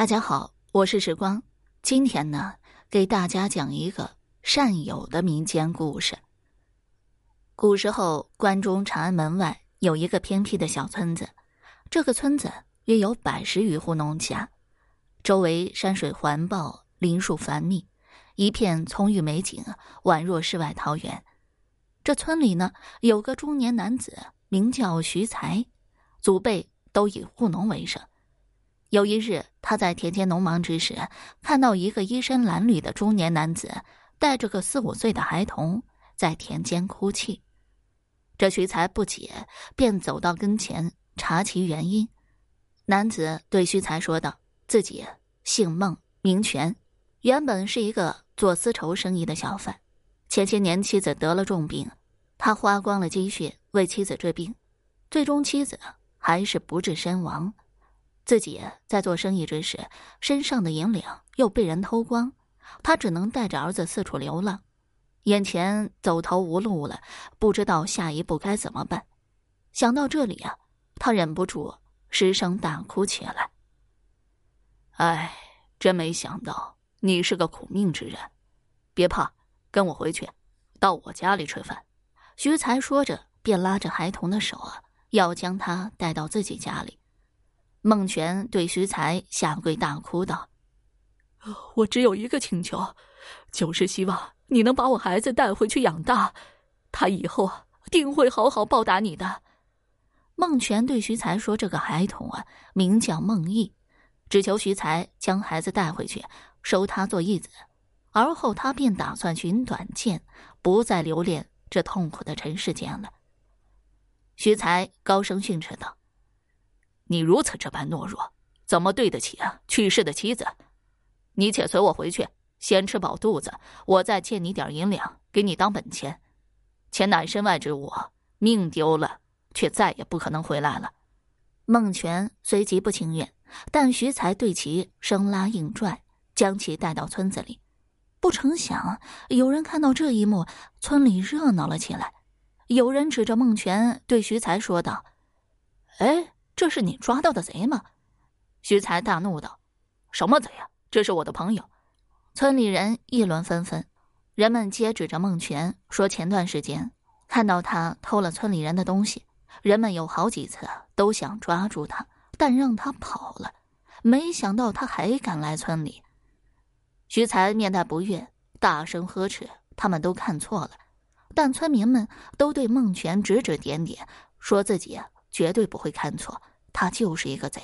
大家好，我是时光。今天呢，给大家讲一个善友的民间故事。古时候，关中长安门外有一个偏僻的小村子，这个村子约有百十余户农家，周围山水环抱，林树繁密，一片葱郁美景，宛若世外桃源。这村里呢，有个中年男子，名叫徐才，祖辈都以务农为生。有一日，他在田间农忙之时，看到一个衣衫褴褛的中年男子带着个四五岁的孩童在田间哭泣。这徐才不解，便走到跟前查其原因。男子对徐才说道：“自己姓孟，名全，原本是一个做丝绸生意的小贩。前些年妻子得了重病，他花光了积蓄为妻子治病，最终妻子还是不治身亡。”自己在做生意之时，身上的银两又被人偷光，他只能带着儿子四处流浪，眼前走投无路了，不知道下一步该怎么办。想到这里啊，他忍不住失声大哭起来。哎，真没想到你是个苦命之人，别怕，跟我回去，到我家里吃饭。徐才说着，便拉着孩童的手啊，要将他带到自己家里。孟泉对徐才下跪大哭道：“我只有一个请求，就是希望你能把我孩子带回去养大，他以后定会好好报答你的。”孟泉对徐才说：“这个孩童啊，名叫孟毅，只求徐才将孩子带回去，收他做义子，而后他便打算寻短见，不再留恋这痛苦的尘世间了。”徐才高声训斥道。你如此这般懦弱，怎么对得起啊去世的妻子？你且随我回去，先吃饱肚子，我再借你点银两，给你当本钱。钱乃身外之物，命丢了，却再也不可能回来了。孟泉虽极不情愿，但徐才对其生拉硬拽，将其带到村子里。不成想，有人看到这一幕，村里热闹了起来。有人指着孟泉对徐才说道：“哎。”这是你抓到的贼吗？徐才大怒道：“什么贼呀？这是我的朋友。”村里人议论纷纷，人们皆指着孟泉说：“前段时间看到他偷了村里人的东西，人们有好几次都想抓住他，但让他跑了。没想到他还敢来村里。”徐才面带不悦，大声呵斥：“他们都看错了。”但村民们都对孟泉指指点点，说自己绝对不会看错。他就是一个贼。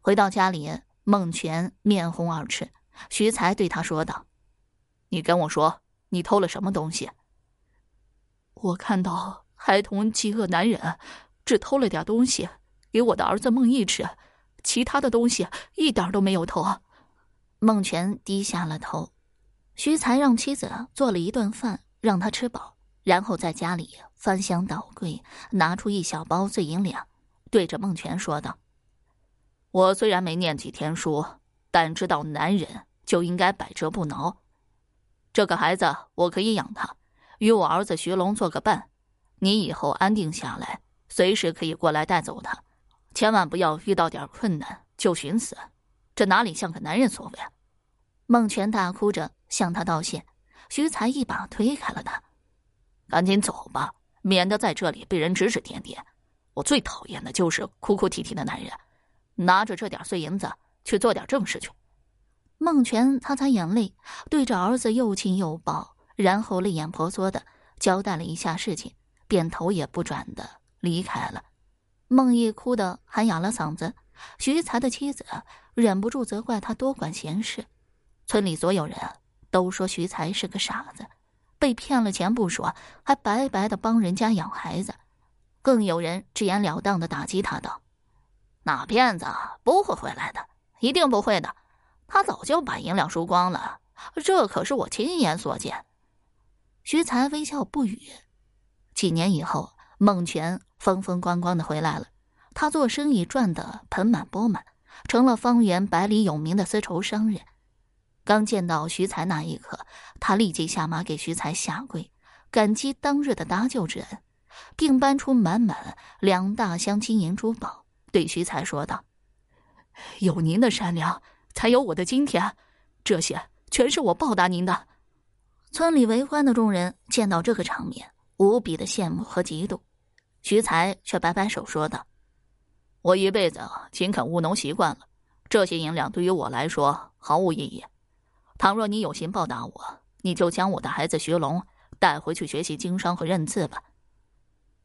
回到家里，孟泉面红耳赤。徐才对他说道：“你跟我说，你偷了什么东西？”我看到孩童饥饿难忍，只偷了点东西给我的儿子孟毅吃，其他的东西一点都没有偷。孟泉低下了头。徐才让妻子做了一顿饭，让他吃饱，然后在家里翻箱倒柜，拿出一小包碎银两。对着孟泉说道：“我虽然没念几天书，但知道男人就应该百折不挠。这个孩子我可以养他，与我儿子徐龙做个伴。你以后安定下来，随时可以过来带走他。千万不要遇到点困难就寻死，这哪里像个男人所为？”孟泉大哭着向他道谢，徐才一把推开了他：“赶紧走吧，免得在这里被人指指点点。”我最讨厌的就是哭哭啼啼的男人，拿着这点碎银子去做点正事去。孟泉擦擦眼泪，对着儿子又亲又抱，然后泪眼婆娑的交代了一下事情，便头也不转的离开了。孟毅哭得喊哑了嗓子，徐才的妻子忍不住责怪他多管闲事。村里所有人都说徐才是个傻子，被骗了钱不说，还白白的帮人家养孩子。更有人直言了当的打击他道：“那骗子不会回来的，一定不会的。他早就把银两输光了，这可是我亲眼所见。”徐才微笑不语。几年以后，孟泉风风光光的回来了，他做生意赚得盆满钵满，成了方圆百里有名的丝绸商人。刚见到徐才那一刻，他立即下马给徐才下跪，感激当日的搭救之恩。并搬出满满两大箱金银珠宝，对徐才说道：“有您的善良，才有我的今天，这些全是我报答您的。村里围观的众人见到这个场面，无比的羡慕和嫉妒。徐才却摆摆手说道：“我一辈子勤恳务农习惯了，这些银两对于我来说毫无意义。倘若你有心报答我，你就将我的孩子徐龙带回去学习经商和认字吧。”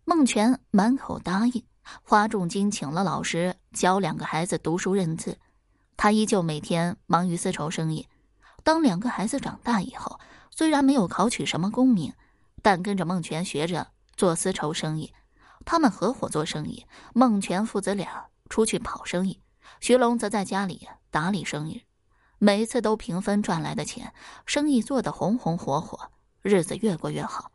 孟泉满口答应，花重金请了老师教两个孩子读书认字。他依旧每天忙于丝绸生意。当两个孩子长大以后，虽然没有考取什么功名，但跟着孟泉学着做丝绸生意。他们合伙做生意，孟泉父子俩出去跑生意，徐龙则在家里打理生意。每次都平分赚来的钱，生意做得红红火火，日子越过越好。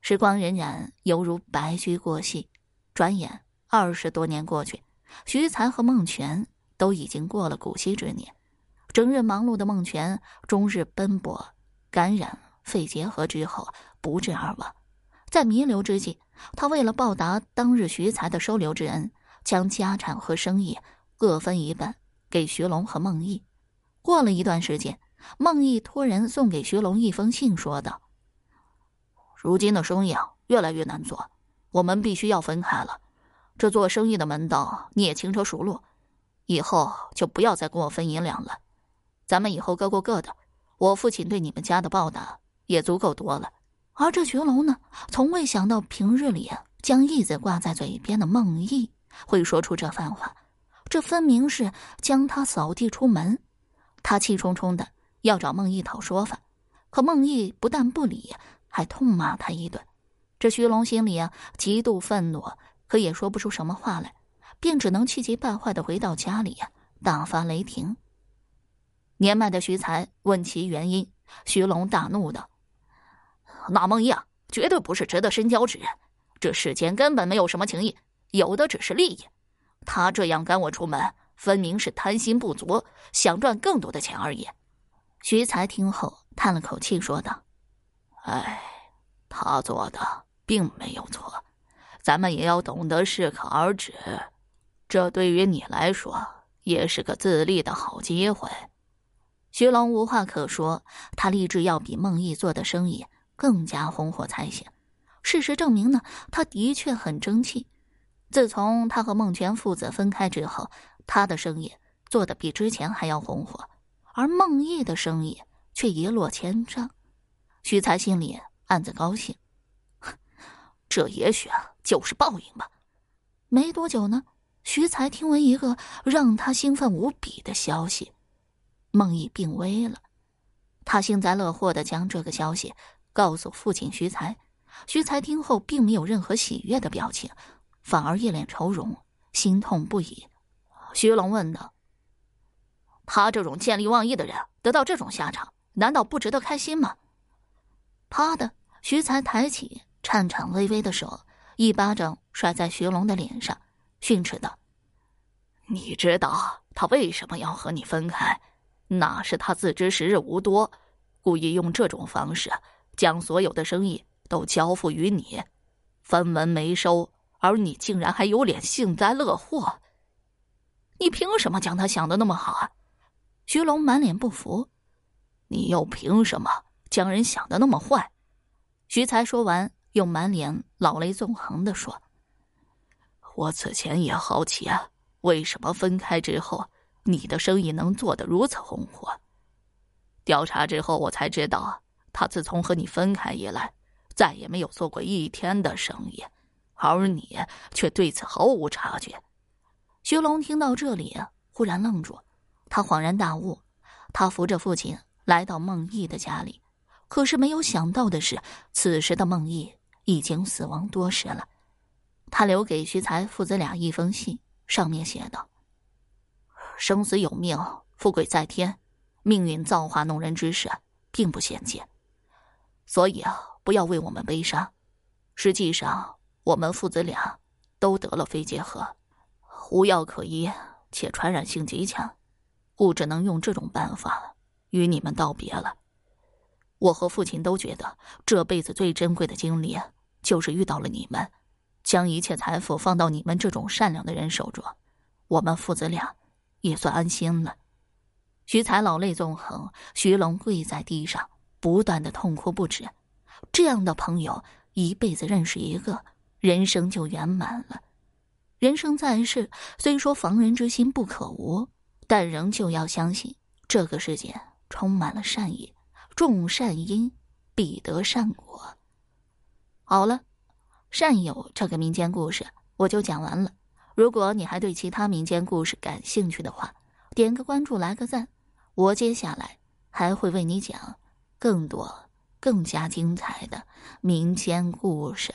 时光荏苒，犹如白驹过隙，转眼二十多年过去，徐才和孟泉都已经过了古稀之年。整日忙碌的孟泉，终日奔波，感染肺结核之后不治而亡。在弥留之际，他为了报答当日徐才的收留之恩，将家产和生意各分一半给徐龙和孟毅。过了一段时间，孟毅托人送给徐龙一封信，说道：“如今的生意啊，越来越难做，我们必须要分开了。这做生意的门道你也轻车熟路，以后就不要再跟我分银两了。咱们以后各过各的。我父亲对你们家的报答也足够多了。”而这徐龙呢，从未想到平日里将义字挂在嘴边的孟毅会说出这番话，这分明是将他扫地出门。他气冲冲的要找孟毅讨说法，可孟毅不但不理，还痛骂他一顿。这徐龙心里啊极度愤怒，可也说不出什么话来，便只能气急败坏的回到家里呀，大发雷霆。年迈的徐才问其原因，徐龙大怒道。那孟毅啊，绝对不是值得深交之人。这世间根本没有什么情谊，有的只是利益。他这样赶我出门，分明是贪心不足，想赚更多的钱而已。徐才听后叹了口气，说道：“哎，他做的并没有错，咱们也要懂得适可而止。这对于你来说，也是个自立的好机会。”徐龙无话可说，他立志要比孟毅做的生意。更加红火才行。事实证明呢，他的确很争气。自从他和孟泉父子分开之后，他的生意做得比之前还要红火，而孟毅的生意却一落千丈。徐才心里暗自高兴，这也许啊就是报应吧。没多久呢，徐才听闻一个让他兴奋无比的消息：孟毅病危了。他幸灾乐祸的将这个消息。告诉父亲徐才，徐才听后并没有任何喜悦的表情，反而一脸愁容，心痛不已。徐龙问道：“他这种见利忘义的人得到这种下场，难道不值得开心吗？”啪的，徐才抬起颤颤巍巍的手，一巴掌甩在徐龙的脸上，训斥道：“你知道他为什么要和你分开？那是他自知时日无多，故意用这种方式。”将所有的生意都交付于你，分文没收，而你竟然还有脸幸灾乐祸？你凭什么将他想的那么好啊？徐龙满脸不服。你又凭什么将人想的那么坏？徐才说完，又满脸老泪纵横的说：“我此前也好奇啊，为什么分开之后，你的生意能做得如此红火？调查之后，我才知道。”他自从和你分开以来，再也没有做过一天的生意，而你却对此毫无察觉。徐龙听到这里，忽然愣住，他恍然大悟。他扶着父亲来到孟毅的家里，可是没有想到的是，此时的孟毅已经死亡多时了。他留给徐才父子俩一封信，上面写道：“生死有命，富贵在天，命运造化弄人之事，并不鲜见。”所以啊，不要为我们悲伤。实际上，我们父子俩都得了肺结核，无药可医，且传染性极强，故只能用这种办法与你们道别了。我和父亲都觉得，这辈子最珍贵的经历就是遇到了你们，将一切财富放到你们这种善良的人手中，我们父子俩也算安心了。徐才老泪纵横，徐龙跪在地上，不断的痛哭不止。这样的朋友，一辈子认识一个，人生就圆满了。人生在世，虽说防人之心不可无，但仍旧要相信这个世界充满了善意，种善因必得善果。好了，善友这个民间故事我就讲完了。如果你还对其他民间故事感兴趣的话，点个关注，来个赞。我接下来还会为你讲更多、更加精彩的民间故事。